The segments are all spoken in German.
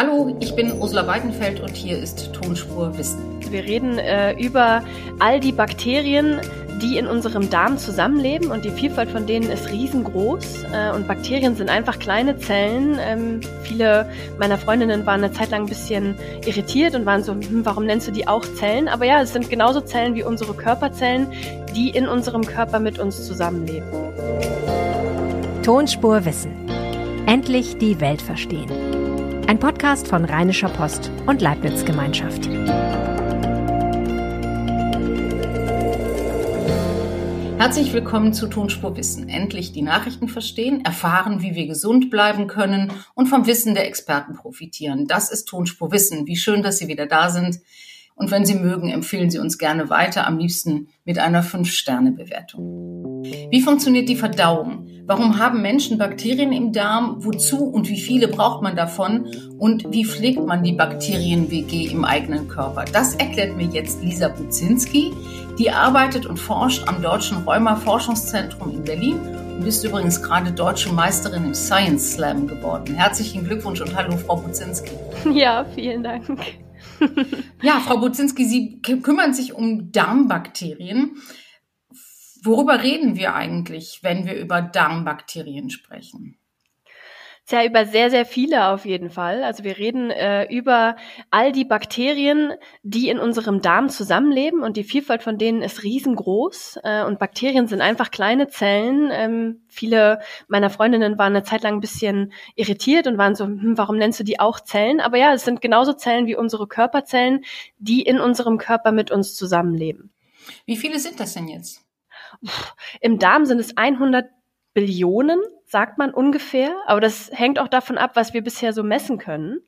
Hallo, ich bin Ursula Weidenfeld und hier ist Tonspur Wissen. Wir reden äh, über all die Bakterien, die in unserem Darm zusammenleben und die Vielfalt von denen ist riesengroß. Äh, und Bakterien sind einfach kleine Zellen. Ähm, viele meiner Freundinnen waren eine Zeit lang ein bisschen irritiert und waren so, hm, warum nennst du die auch Zellen? Aber ja, es sind genauso Zellen wie unsere Körperzellen, die in unserem Körper mit uns zusammenleben. Tonspur Wissen. Endlich die Welt verstehen. Ein Podcast von Rheinischer Post und Leibniz Gemeinschaft. Herzlich willkommen zu Tonspur Wissen. Endlich die Nachrichten verstehen, erfahren, wie wir gesund bleiben können und vom Wissen der Experten profitieren. Das ist Tonspur Wissen. Wie schön, dass Sie wieder da sind. Und wenn Sie mögen, empfehlen Sie uns gerne weiter, am liebsten mit einer 5-Sterne-Bewertung. Wie funktioniert die Verdauung? Warum haben Menschen Bakterien im Darm? Wozu und wie viele braucht man davon? Und wie pflegt man die Bakterien-WG im eigenen Körper? Das erklärt mir jetzt Lisa Buzinski. Die arbeitet und forscht am Deutschen Rheuma-Forschungszentrum in Berlin und ist übrigens gerade deutsche Meisterin im Science Slam geworden. Herzlichen Glückwunsch und hallo, Frau Buzinski. Ja, vielen Dank. ja, Frau Buzinski, Sie kümmern sich um Darmbakterien. Worüber reden wir eigentlich, wenn wir über Darmbakterien sprechen? Ja, über sehr, sehr viele auf jeden Fall. Also wir reden äh, über all die Bakterien, die in unserem Darm zusammenleben und die Vielfalt von denen ist riesengroß. Äh, und Bakterien sind einfach kleine Zellen. Ähm, viele meiner Freundinnen waren eine Zeit lang ein bisschen irritiert und waren so, hm, warum nennst du die auch Zellen? Aber ja, es sind genauso Zellen wie unsere Körperzellen, die in unserem Körper mit uns zusammenleben. Wie viele sind das denn jetzt? Im Darm sind es 100 Billionen sagt man ungefähr, aber das hängt auch davon ab, was wir bisher so messen können.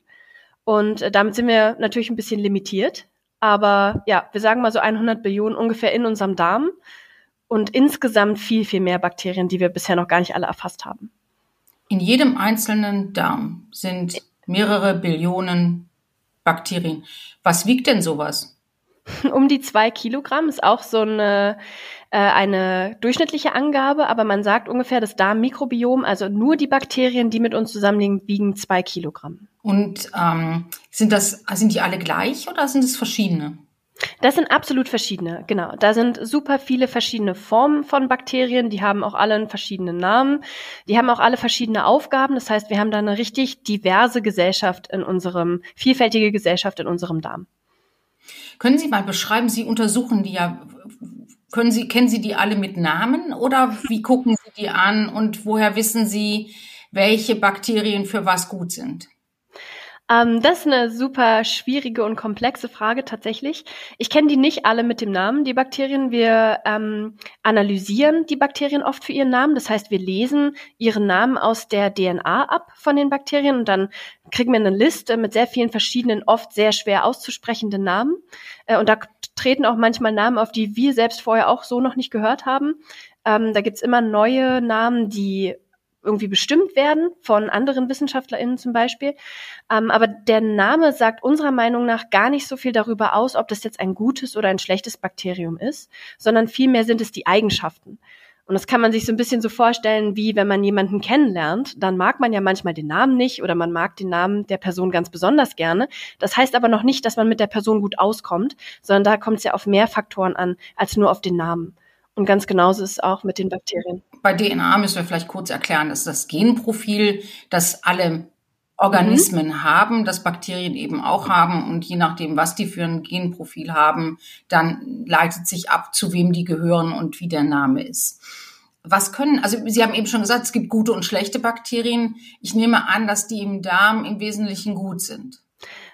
Und äh, damit sind wir natürlich ein bisschen limitiert. Aber ja, wir sagen mal so 100 Billionen ungefähr in unserem Darm und insgesamt viel, viel mehr Bakterien, die wir bisher noch gar nicht alle erfasst haben. In jedem einzelnen Darm sind mehrere Billionen Bakterien. Was wiegt denn sowas? Um die zwei Kilogramm ist auch so eine äh, eine durchschnittliche Angabe, aber man sagt ungefähr, das Darmmikrobiom, also nur die Bakterien, die mit uns zusammenliegen, wiegen zwei Kilogramm. Und ähm, sind das, sind die alle gleich oder sind es verschiedene? Das sind absolut verschiedene, genau. Da sind super viele verschiedene Formen von Bakterien, die haben auch alle einen verschiedenen Namen, die haben auch alle verschiedene Aufgaben. Das heißt, wir haben da eine richtig diverse Gesellschaft in unserem, vielfältige Gesellschaft in unserem Darm. Können Sie mal beschreiben, Sie untersuchen die ja können Sie, kennen Sie die alle mit Namen oder wie gucken Sie die an und woher wissen Sie, welche Bakterien für was gut sind? Ähm, das ist eine super schwierige und komplexe Frage tatsächlich. Ich kenne die nicht alle mit dem Namen, die Bakterien. Wir ähm, analysieren die Bakterien oft für ihren Namen. Das heißt, wir lesen ihren Namen aus der DNA ab von den Bakterien und dann kriegen wir eine Liste mit sehr vielen verschiedenen, oft sehr schwer auszusprechenden Namen. Äh, und da treten auch manchmal Namen auf, die wir selbst vorher auch so noch nicht gehört haben. Ähm, da gibt's immer neue Namen, die irgendwie bestimmt werden von anderen WissenschaftlerInnen zum Beispiel. Ähm, aber der Name sagt unserer Meinung nach gar nicht so viel darüber aus, ob das jetzt ein gutes oder ein schlechtes Bakterium ist, sondern vielmehr sind es die Eigenschaften. Und das kann man sich so ein bisschen so vorstellen, wie wenn man jemanden kennenlernt, dann mag man ja manchmal den Namen nicht oder man mag den Namen der Person ganz besonders gerne. Das heißt aber noch nicht, dass man mit der Person gut auskommt, sondern da kommt es ja auf mehr Faktoren an als nur auf den Namen. Und ganz genauso ist es auch mit den Bakterien. Bei DNA müssen wir vielleicht kurz erklären, dass das Genprofil, das alle Organismen mhm. haben, das Bakterien eben auch haben und je nachdem, was die für ein Genprofil haben, dann leitet sich ab, zu wem die gehören und wie der Name ist. Was können, also Sie haben eben schon gesagt, es gibt gute und schlechte Bakterien. Ich nehme an, dass die im Darm im Wesentlichen gut sind.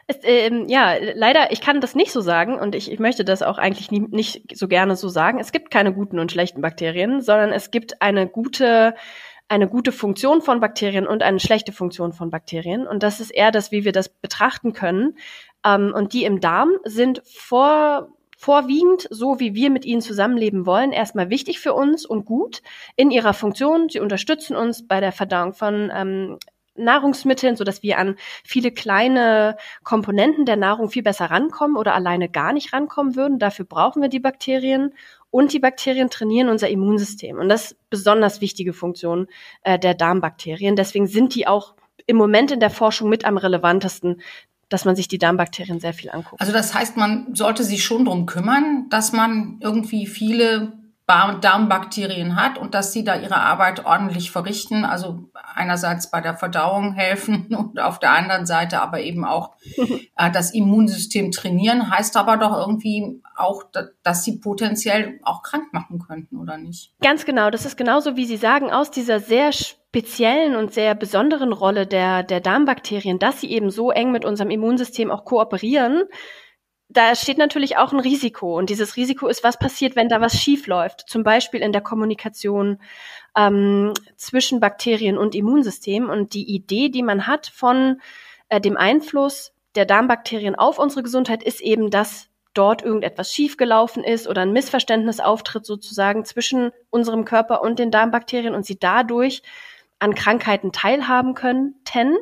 Es, ähm, ja, leider, ich kann das nicht so sagen und ich, ich möchte das auch eigentlich nie, nicht so gerne so sagen. Es gibt keine guten und schlechten Bakterien, sondern es gibt eine gute eine gute Funktion von Bakterien und eine schlechte Funktion von Bakterien. Und das ist eher das, wie wir das betrachten können. Ähm, und die im Darm sind vor, vorwiegend, so wie wir mit ihnen zusammenleben wollen, erstmal wichtig für uns und gut in ihrer Funktion. Sie unterstützen uns bei der Verdauung von ähm, Nahrungsmitteln, so dass wir an viele kleine Komponenten der Nahrung viel besser rankommen oder alleine gar nicht rankommen würden. Dafür brauchen wir die Bakterien und die Bakterien trainieren unser Immunsystem. Und das ist besonders wichtige Funktion äh, der Darmbakterien. Deswegen sind die auch im Moment in der Forschung mit am relevantesten, dass man sich die Darmbakterien sehr viel anguckt. Also das heißt, man sollte sich schon drum kümmern, dass man irgendwie viele Darmbakterien hat und dass sie da ihre Arbeit ordentlich verrichten. Also einerseits bei der Verdauung helfen und auf der anderen Seite aber eben auch äh, das Immunsystem trainieren, heißt aber doch irgendwie auch, dass sie potenziell auch krank machen könnten, oder nicht? Ganz genau. Das ist genauso, wie Sie sagen, aus dieser sehr speziellen und sehr besonderen Rolle der, der Darmbakterien, dass sie eben so eng mit unserem Immunsystem auch kooperieren, da steht natürlich auch ein Risiko. Und dieses Risiko ist, was passiert, wenn da was schief läuft. Zum Beispiel in der Kommunikation ähm, zwischen Bakterien und Immunsystem. Und die Idee, die man hat von äh, dem Einfluss der Darmbakterien auf unsere Gesundheit, ist eben, dass dort irgendetwas schiefgelaufen ist oder ein Missverständnis auftritt sozusagen zwischen unserem Körper und den Darmbakterien und sie dadurch an Krankheiten teilhaben könnten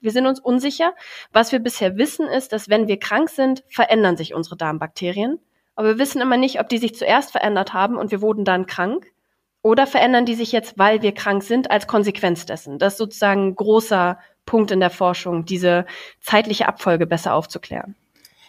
wir sind uns unsicher. Was wir bisher wissen, ist, dass wenn wir krank sind, verändern sich unsere Darmbakterien. Aber wir wissen immer nicht, ob die sich zuerst verändert haben und wir wurden dann krank. Oder verändern die sich jetzt, weil wir krank sind, als Konsequenz dessen. Das ist sozusagen ein großer Punkt in der Forschung, diese zeitliche Abfolge besser aufzuklären.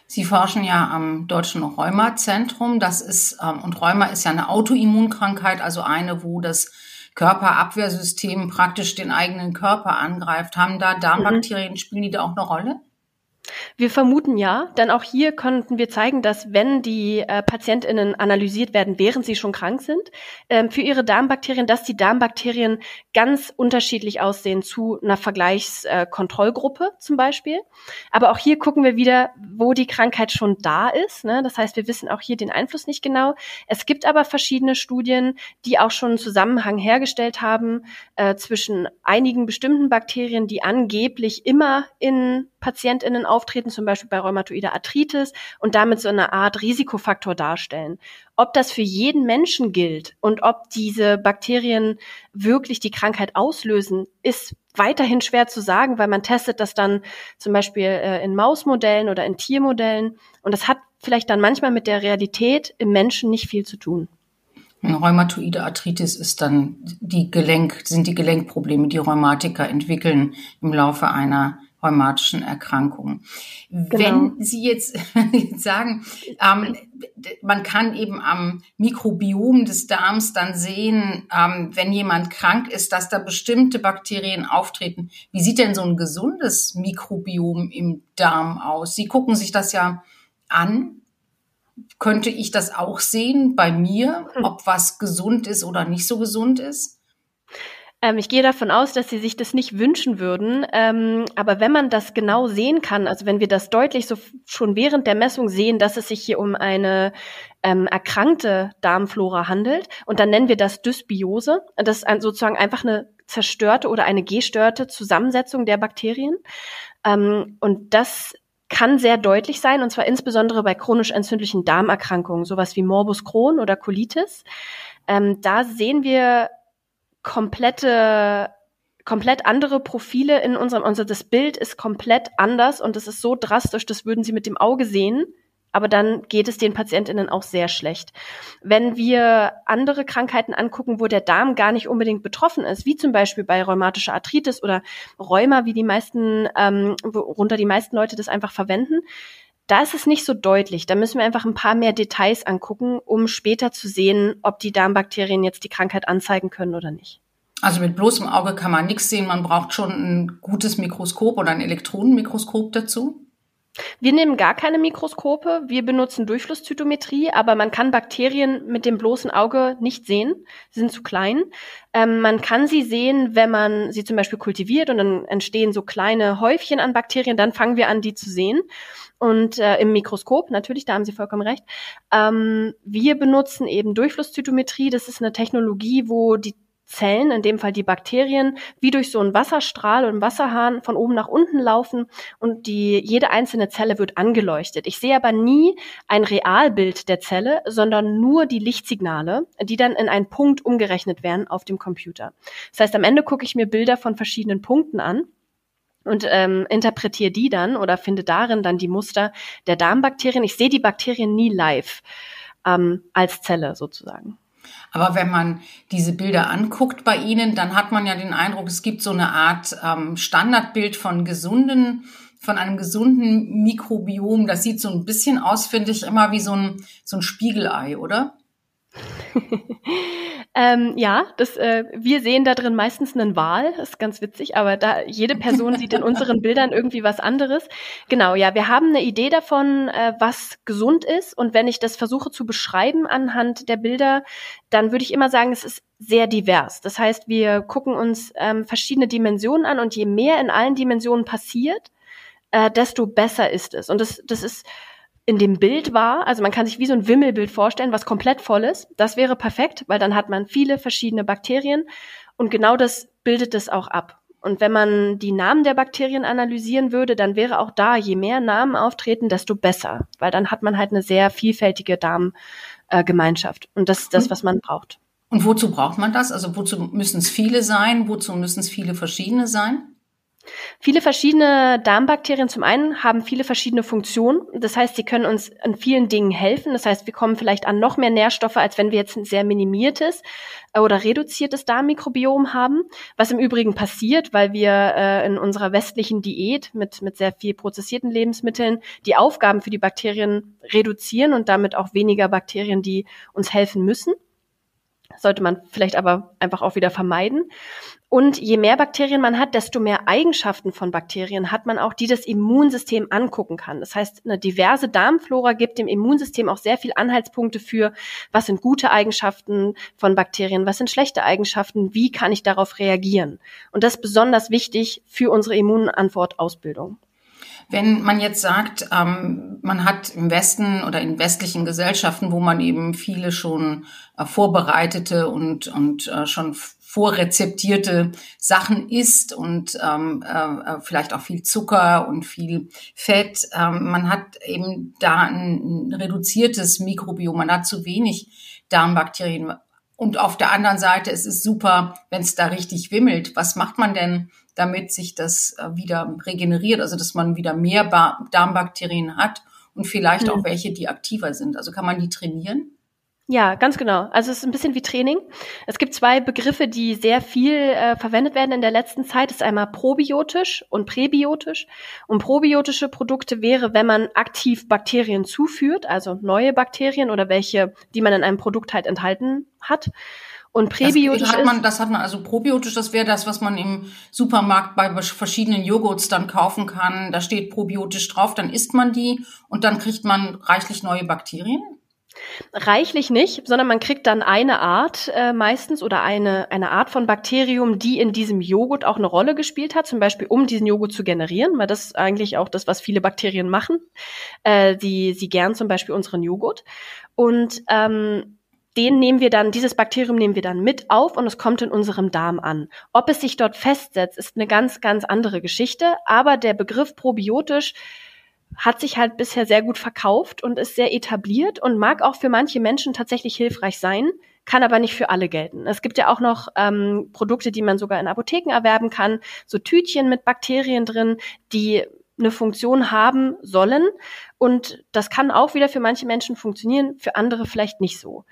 Sie forschen ja am Deutschen Rheumazentrum. Das ist, ähm, und Rheuma ist ja eine Autoimmunkrankheit, also eine, wo das Körperabwehrsystem praktisch den eigenen Körper angreift. Haben da Darmbakterien, spielen die da auch eine Rolle? Wir vermuten ja, denn auch hier konnten wir zeigen, dass wenn die äh, PatientInnen analysiert werden, während sie schon krank sind, ähm, für ihre Darmbakterien, dass die Darmbakterien ganz unterschiedlich aussehen zu einer Vergleichskontrollgruppe äh, zum Beispiel. Aber auch hier gucken wir wieder, wo die Krankheit schon da ist. Ne? Das heißt, wir wissen auch hier den Einfluss nicht genau. Es gibt aber verschiedene Studien, die auch schon einen Zusammenhang hergestellt haben äh, zwischen einigen bestimmten Bakterien, die angeblich immer in PatientInnen auftreten, zum Beispiel bei rheumatoider Arthritis und damit so eine Art Risikofaktor darstellen. Ob das für jeden Menschen gilt und ob diese Bakterien wirklich die Krankheit auslösen, ist weiterhin schwer zu sagen, weil man testet das dann zum Beispiel äh, in Mausmodellen oder in Tiermodellen und das hat vielleicht dann manchmal mit der Realität im Menschen nicht viel zu tun. Rheumatoide Arthritis ist dann die Gelenk, sind die Gelenkprobleme, die Rheumatiker entwickeln im Laufe einer rheumatischen Erkrankungen. Genau. Wenn Sie jetzt, sagen, ähm, man kann eben am Mikrobiom des Darms dann sehen, ähm, wenn jemand krank ist, dass da bestimmte Bakterien auftreten. Wie sieht denn so ein gesundes Mikrobiom im Darm aus? Sie gucken sich das ja an. Könnte ich das auch sehen bei mir, hm. ob was gesund ist oder nicht so gesund ist? Ähm, ich gehe davon aus, dass Sie sich das nicht wünschen würden. Ähm, aber wenn man das genau sehen kann, also wenn wir das deutlich so schon während der Messung sehen, dass es sich hier um eine ähm, erkrankte Darmflora handelt, und dann nennen wir das Dysbiose. Das ist ein, sozusagen einfach eine zerstörte oder eine gestörte Zusammensetzung der Bakterien. Ähm, und das kann sehr deutlich sein, und zwar insbesondere bei chronisch entzündlichen Darmerkrankungen, sowas wie Morbus Crohn oder Colitis. Ähm, da sehen wir komplette komplett andere Profile in unserem, unser das Bild ist komplett anders und es ist so drastisch, das würden sie mit dem Auge sehen, aber dann geht es den PatientInnen auch sehr schlecht. Wenn wir andere Krankheiten angucken, wo der Darm gar nicht unbedingt betroffen ist, wie zum Beispiel bei rheumatischer Arthritis oder Rheuma, wie die meisten, ähm, worunter die meisten Leute das einfach verwenden, da ist es nicht so deutlich. Da müssen wir einfach ein paar mehr Details angucken, um später zu sehen, ob die Darmbakterien jetzt die Krankheit anzeigen können oder nicht. Also mit bloßem Auge kann man nichts sehen. Man braucht schon ein gutes Mikroskop oder ein Elektronenmikroskop dazu. Wir nehmen gar keine Mikroskope. Wir benutzen Durchflusszytometrie, aber man kann Bakterien mit dem bloßen Auge nicht sehen. Sie sind zu klein. Ähm, man kann sie sehen, wenn man sie zum Beispiel kultiviert und dann entstehen so kleine Häufchen an Bakterien. Dann fangen wir an, die zu sehen und äh, im Mikroskop, natürlich, da haben Sie vollkommen recht. Ähm, wir benutzen eben Durchflusszytometrie. Das ist eine Technologie, wo die Zellen, in dem Fall die Bakterien, wie durch so einen Wasserstrahl oder einen Wasserhahn von oben nach unten laufen und die, jede einzelne Zelle wird angeleuchtet. Ich sehe aber nie ein Realbild der Zelle, sondern nur die Lichtsignale, die dann in einen Punkt umgerechnet werden auf dem Computer. Das heißt, am Ende gucke ich mir Bilder von verschiedenen Punkten an und ähm, interpretiere die dann oder finde darin dann die Muster der Darmbakterien. Ich sehe die Bakterien nie live ähm, als Zelle sozusagen. Aber wenn man diese Bilder anguckt bei Ihnen, dann hat man ja den Eindruck, es gibt so eine Art ähm, Standardbild von gesunden, von einem gesunden Mikrobiom. Das sieht so ein bisschen aus, finde ich, immer wie so ein, so ein Spiegelei, oder? ähm, ja, das, äh, wir sehen da drin meistens einen Wal, das ist ganz witzig, aber da jede Person sieht in unseren Bildern irgendwie was anderes. Genau, ja, wir haben eine Idee davon, äh, was gesund ist und wenn ich das versuche zu beschreiben anhand der Bilder, dann würde ich immer sagen, es ist sehr divers. Das heißt, wir gucken uns ähm, verschiedene Dimensionen an und je mehr in allen Dimensionen passiert, äh, desto besser ist es. Und das, das ist in dem Bild war, also man kann sich wie so ein Wimmelbild vorstellen, was komplett voll ist. Das wäre perfekt, weil dann hat man viele verschiedene Bakterien und genau das bildet es auch ab. Und wenn man die Namen der Bakterien analysieren würde, dann wäre auch da, je mehr Namen auftreten, desto besser, weil dann hat man halt eine sehr vielfältige Darmgemeinschaft. und das ist das, was man braucht. Und wozu braucht man das? Also wozu müssen es viele sein? Wozu müssen es viele verschiedene sein? Viele verschiedene Darmbakterien zum einen haben viele verschiedene Funktionen. Das heißt, sie können uns an vielen Dingen helfen. Das heißt, wir kommen vielleicht an noch mehr Nährstoffe, als wenn wir jetzt ein sehr minimiertes äh, oder reduziertes Darmmikrobiom haben. Was im Übrigen passiert, weil wir äh, in unserer westlichen Diät mit, mit sehr viel prozessierten Lebensmitteln die Aufgaben für die Bakterien reduzieren und damit auch weniger Bakterien, die uns helfen müssen sollte man vielleicht aber einfach auch wieder vermeiden. Und je mehr Bakterien man hat, desto mehr Eigenschaften von Bakterien hat man auch, die das Immunsystem angucken kann. Das heißt, eine diverse Darmflora gibt dem Immunsystem auch sehr viel Anhaltspunkte für, was sind gute Eigenschaften von Bakterien, was sind schlechte Eigenschaften, wie kann ich darauf reagieren. Und das ist besonders wichtig für unsere Immunantwortausbildung. Wenn man jetzt sagt, ähm, man hat im Westen oder in westlichen Gesellschaften, wo man eben viele schon äh, vorbereitete und, und äh, schon vorrezeptierte Sachen isst und ähm, äh, vielleicht auch viel Zucker und viel Fett. Ähm, man hat eben da ein, reduziertes Mikrobiom, man hat zu wenig Darmbakterien. Und auf der anderen Seite, es ist super, wenn es da richtig wimmelt. Was macht man denn, damit sich das äh, wieder regeneriert, also dass man wieder mehr ba Darmbakterien hat und vielleicht mhm. auch welche, die aktiver sind? Also kann man die trainieren? Ja, ganz genau. Also es ist ein bisschen wie Training. Es gibt zwei Begriffe, die sehr viel äh, verwendet werden in der letzten Zeit. Das ist einmal probiotisch und präbiotisch. Und probiotische Produkte wäre, wenn man aktiv Bakterien zuführt, also neue Bakterien oder welche, die man in einem Produkt halt enthalten hat. Und präbiotisch das hat man, das hat man also probiotisch, das wäre das, was man im Supermarkt bei verschiedenen Joghurts dann kaufen kann. Da steht probiotisch drauf, dann isst man die und dann kriegt man reichlich neue Bakterien. Reichlich nicht, sondern man kriegt dann eine Art äh, meistens oder eine, eine Art von Bakterium, die in diesem Joghurt auch eine Rolle gespielt hat, zum Beispiel um diesen Joghurt zu generieren, weil das ist eigentlich auch das, was viele Bakterien machen. Äh, die, sie gern zum Beispiel unseren Joghurt. Und ähm, den nehmen wir dann, dieses Bakterium nehmen wir dann mit auf und es kommt in unserem Darm an. Ob es sich dort festsetzt, ist eine ganz, ganz andere Geschichte. Aber der Begriff probiotisch hat sich halt bisher sehr gut verkauft und ist sehr etabliert und mag auch für manche Menschen tatsächlich hilfreich sein, kann aber nicht für alle gelten. Es gibt ja auch noch ähm, Produkte, die man sogar in Apotheken erwerben kann, so Tütchen mit Bakterien drin, die eine Funktion haben sollen. Und das kann auch wieder für manche Menschen funktionieren, für andere vielleicht nicht so.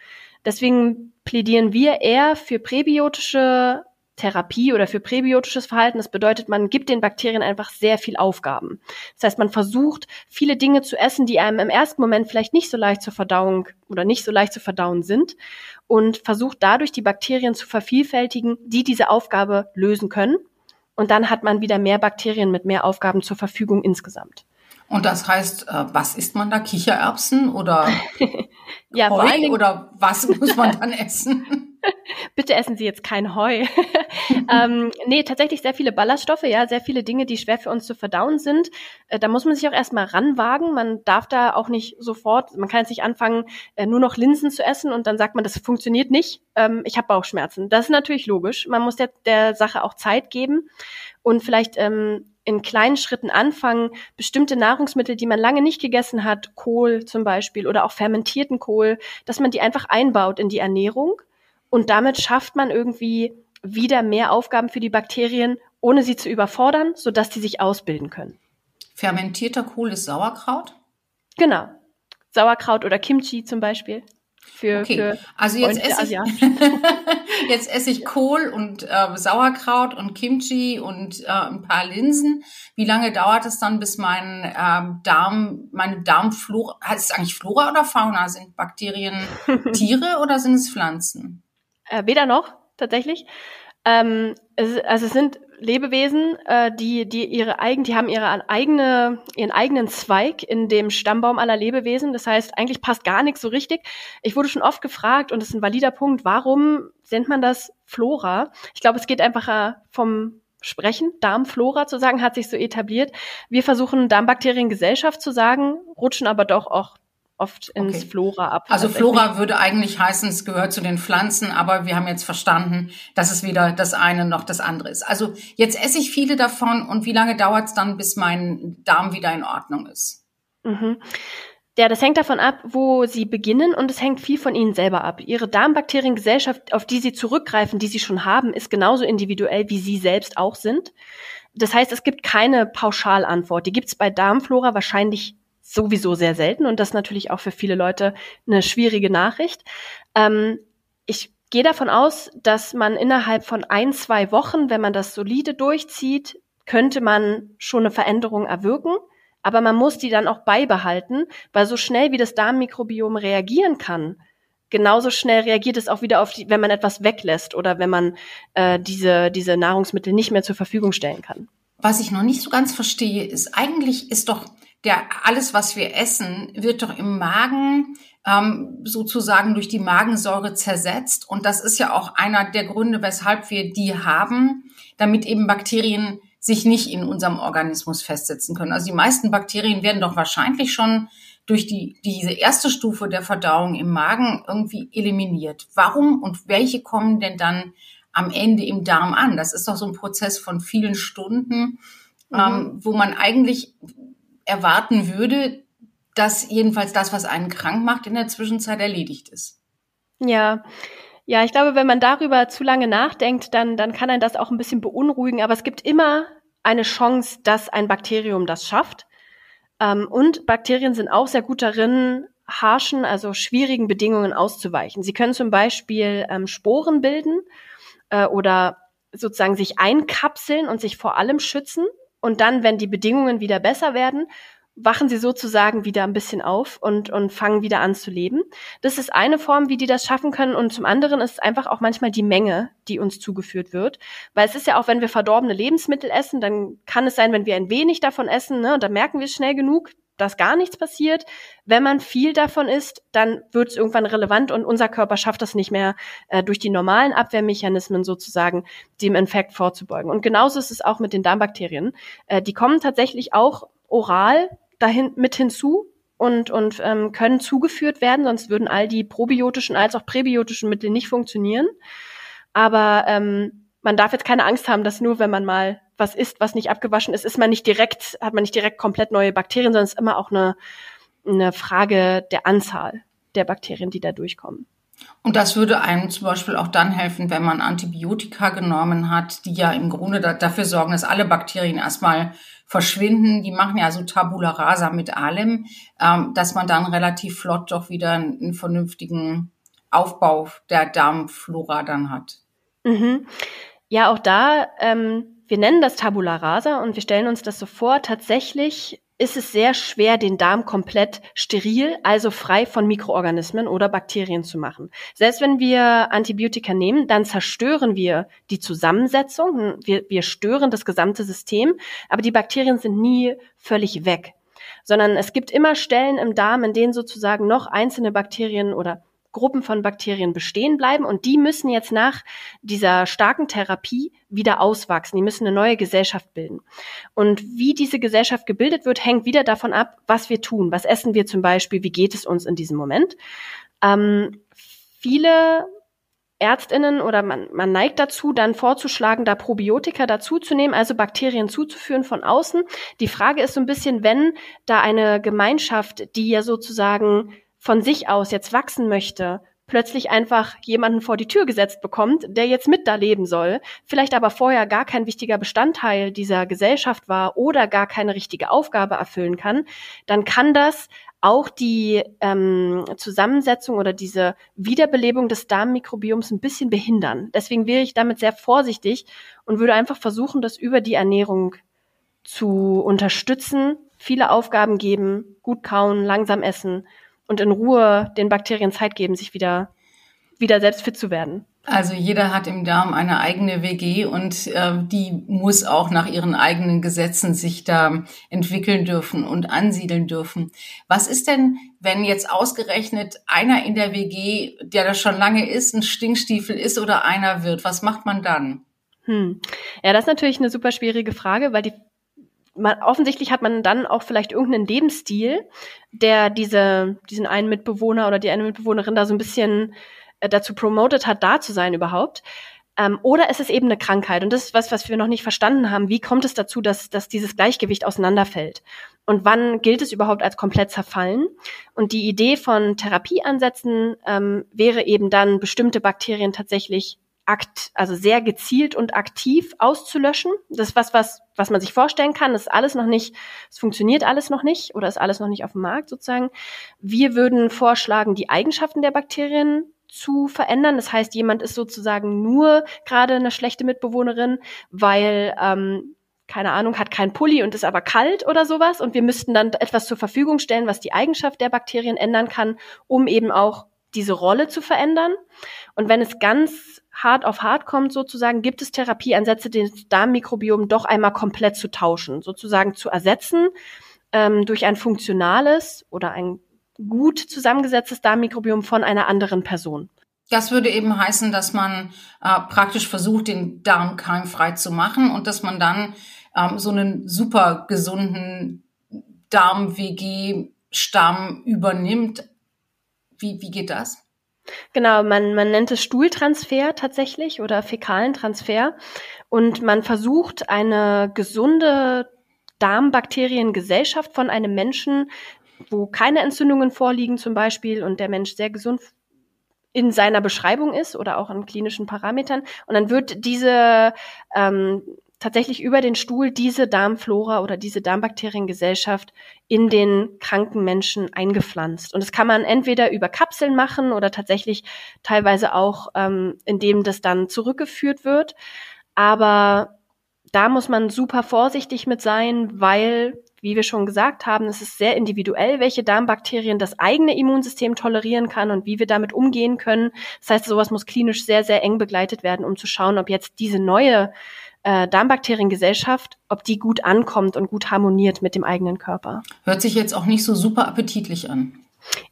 Deswegen plädieren wir eher für präbiotische Therapie oder für präbiotisches Verhalten. Das bedeutet, man gibt den Bakterien einfach sehr viel Aufgaben. Das heißt, man versucht, viele Dinge zu essen, die einem im ersten Moment vielleicht nicht so leicht zur Verdauung oder nicht so leicht zu verdauen sind und versucht dadurch die Bakterien zu vervielfältigen, die diese Aufgabe lösen können. Und dann hat man wieder mehr Bakterien mit mehr Aufgaben zur Verfügung insgesamt. Und das heißt, äh, was isst man da? Kichererbsen oder ja, Heu oder was muss man dann essen? Bitte essen Sie jetzt kein Heu. ähm, nee, tatsächlich sehr viele Ballaststoffe, ja, sehr viele Dinge, die schwer für uns zu verdauen sind. Äh, da muss man sich auch erstmal ranwagen. Man darf da auch nicht sofort, man kann jetzt nicht anfangen, äh, nur noch Linsen zu essen und dann sagt man, das funktioniert nicht. Ähm, ich habe Bauchschmerzen. Das ist natürlich logisch. Man muss der, der Sache auch Zeit geben und vielleicht ähm, in kleinen Schritten anfangen, bestimmte Nahrungsmittel, die man lange nicht gegessen hat, Kohl zum Beispiel oder auch fermentierten Kohl, dass man die einfach einbaut in die Ernährung und damit schafft man irgendwie wieder mehr Aufgaben für die Bakterien, ohne sie zu überfordern, sodass die sich ausbilden können. Fermentierter Kohl ist Sauerkraut? Genau. Sauerkraut oder Kimchi zum Beispiel. Für, okay. für also jetzt esse, ich, jetzt esse ich Kohl und äh, Sauerkraut und Kimchi und äh, ein paar Linsen. Wie lange dauert es dann, bis mein äh, Darm, meine Darmflora, heißt es eigentlich Flora oder Fauna? Sind Bakterien Tiere oder sind es Pflanzen? Äh, weder noch, tatsächlich. Ähm, es, also es sind Lebewesen, äh, die, die ihre eigen, die haben ihre eigene, ihren eigenen Zweig in dem Stammbaum aller Lebewesen. Das heißt, eigentlich passt gar nichts so richtig. Ich wurde schon oft gefragt, und das ist ein valider Punkt, warum nennt man das Flora? Ich glaube, es geht einfach vom Sprechen, Darmflora zu sagen, hat sich so etabliert. Wir versuchen Darmbakteriengesellschaft zu sagen, rutschen aber doch auch oft ins okay. Flora ab. Also Flora würde eigentlich heißen, es gehört zu den Pflanzen, aber wir haben jetzt verstanden, dass es weder das eine noch das andere ist. Also jetzt esse ich viele davon und wie lange dauert es dann, bis mein Darm wieder in Ordnung ist? Mhm. Ja, das hängt davon ab, wo Sie beginnen und es hängt viel von Ihnen selber ab. Ihre Darmbakteriengesellschaft, auf die Sie zurückgreifen, die Sie schon haben, ist genauso individuell, wie Sie selbst auch sind. Das heißt, es gibt keine Pauschalantwort. Die gibt es bei Darmflora wahrscheinlich sowieso sehr selten und das natürlich auch für viele Leute eine schwierige Nachricht. Ähm, ich gehe davon aus, dass man innerhalb von ein, zwei Wochen, wenn man das solide durchzieht, könnte man schon eine Veränderung erwirken. Aber man muss die dann auch beibehalten, weil so schnell wie das Darmmikrobiom reagieren kann, genauso schnell reagiert es auch wieder auf die, wenn man etwas weglässt oder wenn man äh, diese, diese Nahrungsmittel nicht mehr zur Verfügung stellen kann. Was ich noch nicht so ganz verstehe, ist, eigentlich ist doch der alles, was wir essen, wird doch im Magen ähm, sozusagen durch die Magensäure zersetzt. Und das ist ja auch einer der Gründe, weshalb wir die haben, damit eben Bakterien sich nicht in unserem Organismus festsetzen können. Also die meisten Bakterien werden doch wahrscheinlich schon durch die, diese erste Stufe der Verdauung im Magen irgendwie eliminiert. Warum und welche kommen denn dann am Ende im Darm an? Das ist doch so ein Prozess von vielen Stunden, mhm. ähm, wo man eigentlich erwarten würde, dass jedenfalls das, was einen krank macht, in der Zwischenzeit erledigt ist. Ja. Ja, ich glaube, wenn man darüber zu lange nachdenkt, dann, dann kann einen das auch ein bisschen beunruhigen. Aber es gibt immer eine Chance, dass ein Bakterium das schafft. Ähm, und Bakterien sind auch sehr gut darin, harschen, also schwierigen Bedingungen auszuweichen. Sie können zum Beispiel ähm, Sporen bilden äh, oder sozusagen sich einkapseln und sich vor allem schützen. Und dann, wenn die Bedingungen wieder besser werden, wachen sie sozusagen wieder ein bisschen auf und, und fangen wieder an zu leben. Das ist eine Form, wie die das schaffen können. Und zum anderen ist es einfach auch manchmal die Menge, die uns zugeführt wird. Weil es ist ja auch, wenn wir verdorbene Lebensmittel essen, dann kann es sein, wenn wir ein wenig davon essen, ne, dann merken wir es schnell genug, dass gar nichts passiert. Wenn man viel davon isst, dann wird es irgendwann relevant und unser Körper schafft das nicht mehr, äh, durch die normalen Abwehrmechanismen sozusagen dem Infekt vorzubeugen. Und genauso ist es auch mit den Darmbakterien. Äh, die kommen tatsächlich auch oral dahin mit hinzu und, und ähm, können zugeführt werden, sonst würden all die probiotischen als auch präbiotischen Mittel nicht funktionieren. Aber ähm, man darf jetzt keine Angst haben, dass nur wenn man mal was isst, was nicht abgewaschen ist, ist man nicht direkt, hat man nicht direkt komplett neue Bakterien, sondern es ist immer auch eine, eine Frage der Anzahl der Bakterien, die da durchkommen. Und das würde einem zum Beispiel auch dann helfen, wenn man Antibiotika genommen hat, die ja im Grunde da, dafür sorgen, dass alle Bakterien erstmal verschwinden. Die machen ja so Tabula rasa mit allem, ähm, dass man dann relativ flott doch wieder einen, einen vernünftigen Aufbau der Darmflora dann hat. Mhm. Ja, auch da, ähm, wir nennen das Tabula rasa und wir stellen uns das so vor, tatsächlich ist es sehr schwer, den Darm komplett steril, also frei von Mikroorganismen oder Bakterien zu machen. Selbst wenn wir Antibiotika nehmen, dann zerstören wir die Zusammensetzung, wir, wir stören das gesamte System, aber die Bakterien sind nie völlig weg sondern es gibt immer Stellen im Darm, in denen sozusagen noch einzelne Bakterien oder Gruppen von Bakterien bestehen bleiben und die müssen jetzt nach dieser starken Therapie wieder auswachsen. Die müssen eine neue Gesellschaft bilden. Und wie diese Gesellschaft gebildet wird, hängt wieder davon ab, was wir tun. Was essen wir zum Beispiel? Wie geht es uns in diesem Moment? Ähm, viele Ärztinnen oder man, man neigt dazu, dann vorzuschlagen, da Probiotika dazuzunehmen, also Bakterien zuzuführen von außen. Die Frage ist so ein bisschen, wenn da eine Gemeinschaft, die ja sozusagen von sich aus jetzt wachsen möchte, plötzlich einfach jemanden vor die Tür gesetzt bekommt, der jetzt mit da leben soll, vielleicht aber vorher gar kein wichtiger Bestandteil dieser Gesellschaft war oder gar keine richtige Aufgabe erfüllen kann, dann kann das auch die ähm, Zusammensetzung oder diese Wiederbelebung des Darmmikrobioms ein bisschen behindern. Deswegen wäre ich damit sehr vorsichtig und würde einfach versuchen, das über die Ernährung zu unterstützen, viele Aufgaben geben, gut kauen, langsam essen und in Ruhe den Bakterien Zeit geben, sich wieder, wieder selbst fit zu werden. Also jeder hat im Darm eine eigene WG und äh, die muss auch nach ihren eigenen Gesetzen sich da entwickeln dürfen und ansiedeln dürfen. Was ist denn, wenn jetzt ausgerechnet einer in der WG, der da schon lange ist, ein Stinkstiefel ist oder einer wird? Was macht man dann? Hm. Ja, das ist natürlich eine super schwierige Frage, weil die man, offensichtlich hat man dann auch vielleicht irgendeinen Lebensstil, der diese, diesen einen Mitbewohner oder die eine Mitbewohnerin da so ein bisschen äh, dazu promotet hat, da zu sein überhaupt. Ähm, oder es eben eine Krankheit. Und das ist was, was wir noch nicht verstanden haben. Wie kommt es dazu, dass, dass dieses Gleichgewicht auseinanderfällt? Und wann gilt es überhaupt als komplett zerfallen? Und die Idee von Therapieansätzen ähm, wäre eben dann, bestimmte Bakterien tatsächlich akt, also sehr gezielt und aktiv auszulöschen. Das ist was, was, was man sich vorstellen kann. Das ist alles noch nicht, es funktioniert alles noch nicht oder ist alles noch nicht auf dem Markt sozusagen. Wir würden vorschlagen, die Eigenschaften der Bakterien zu verändern. Das heißt, jemand ist sozusagen nur gerade eine schlechte Mitbewohnerin, weil ähm, keine Ahnung, hat kein Pulli und ist aber kalt oder sowas. Und wir müssten dann etwas zur Verfügung stellen, was die Eigenschaft der Bakterien ändern kann, um eben auch diese Rolle zu verändern. Und wenn es ganz hart auf hart kommt, sozusagen, gibt es Therapieansätze, das Darmmikrobiom doch einmal komplett zu tauschen, sozusagen zu ersetzen ähm, durch ein funktionales oder ein gut zusammengesetztes Darmmikrobiom von einer anderen Person. Das würde eben heißen, dass man äh, praktisch versucht, den Darm keimfrei zu machen und dass man dann ähm, so einen super gesunden Darm-WG-Stamm übernimmt. Wie, wie geht das? Genau, man, man nennt es Stuhltransfer tatsächlich oder fäkalen Transfer. Und man versucht, eine gesunde Darmbakteriengesellschaft von einem Menschen wo keine Entzündungen vorliegen zum Beispiel und der Mensch sehr gesund in seiner Beschreibung ist oder auch an klinischen Parametern. Und dann wird diese ähm, tatsächlich über den Stuhl diese Darmflora oder diese Darmbakteriengesellschaft in den kranken Menschen eingepflanzt. Und das kann man entweder über Kapseln machen oder tatsächlich teilweise auch, ähm, indem das dann zurückgeführt wird. Aber da muss man super vorsichtig mit sein, weil wie wir schon gesagt haben, es ist sehr individuell, welche Darmbakterien das eigene Immunsystem tolerieren kann und wie wir damit umgehen können. Das heißt, sowas muss klinisch sehr, sehr eng begleitet werden, um zu schauen, ob jetzt diese neue äh, Darmbakteriengesellschaft, ob die gut ankommt und gut harmoniert mit dem eigenen Körper. Hört sich jetzt auch nicht so super appetitlich an.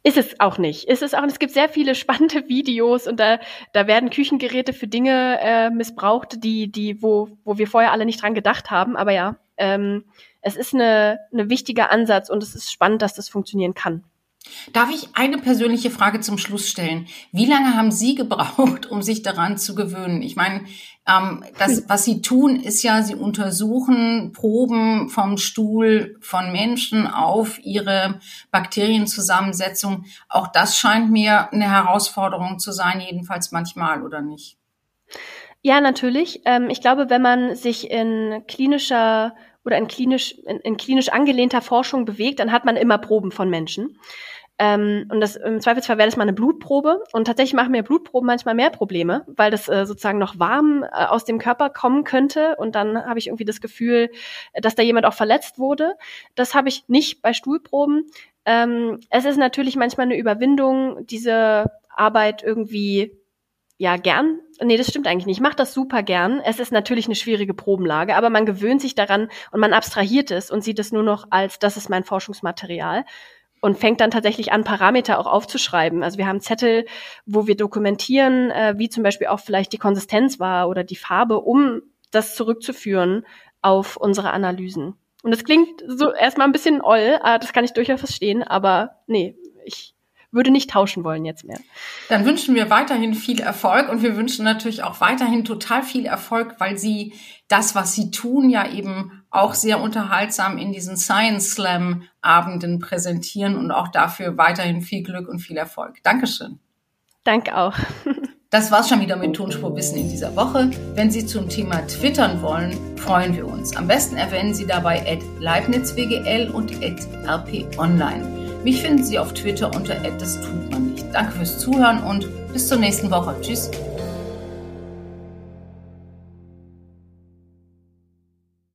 Ist es auch nicht. Ist es auch. Es gibt sehr viele spannende Videos und da, da werden Küchengeräte für Dinge äh, missbraucht, die, die, wo, wo wir vorher alle nicht dran gedacht haben. Aber ja, ähm, es ist eine, eine wichtiger Ansatz und es ist spannend, dass das funktionieren kann. Darf ich eine persönliche Frage zum Schluss stellen? Wie lange haben Sie gebraucht, um sich daran zu gewöhnen? Ich meine, das, was Sie tun, ist ja, Sie untersuchen Proben vom Stuhl von Menschen auf ihre Bakterienzusammensetzung. Auch das scheint mir eine Herausforderung zu sein, jedenfalls manchmal, oder nicht? Ja, natürlich. Ähm, ich glaube, wenn man sich in klinischer oder in klinisch, in, in klinisch angelehnter Forschung bewegt, dann hat man immer Proben von Menschen. Ähm, und das im Zweifelsfall wäre das mal eine Blutprobe. Und tatsächlich machen mir Blutproben manchmal mehr Probleme, weil das äh, sozusagen noch warm äh, aus dem Körper kommen könnte. Und dann habe ich irgendwie das Gefühl, dass da jemand auch verletzt wurde. Das habe ich nicht bei Stuhlproben. Ähm, es ist natürlich manchmal eine Überwindung, diese Arbeit irgendwie ja gern. Nee, das stimmt eigentlich nicht. Ich mache das super gern. Es ist natürlich eine schwierige Probenlage, aber man gewöhnt sich daran und man abstrahiert es und sieht es nur noch als, das ist mein Forschungsmaterial und fängt dann tatsächlich an, Parameter auch aufzuschreiben. Also wir haben Zettel, wo wir dokumentieren, äh, wie zum Beispiel auch vielleicht die Konsistenz war oder die Farbe, um das zurückzuführen auf unsere Analysen. Und das klingt so erstmal ein bisschen oll, äh, das kann ich durchaus verstehen, aber nee, ich würde nicht tauschen wollen jetzt mehr. Dann wünschen wir weiterhin viel Erfolg und wir wünschen natürlich auch weiterhin total viel Erfolg, weil Sie das, was Sie tun, ja eben auch sehr unterhaltsam in diesen Science Slam Abenden präsentieren und auch dafür weiterhin viel Glück und viel Erfolg. Dankeschön. Danke auch. Das war's schon wieder mit Tonspurwissen in dieser Woche. Wenn Sie zum Thema twittern wollen, freuen wir uns. Am besten erwähnen Sie dabei at LeibnizWGL und at RP Online. Mich finden Sie auf Twitter unter das tut man nicht. Danke fürs Zuhören und bis zur nächsten Woche. Tschüss.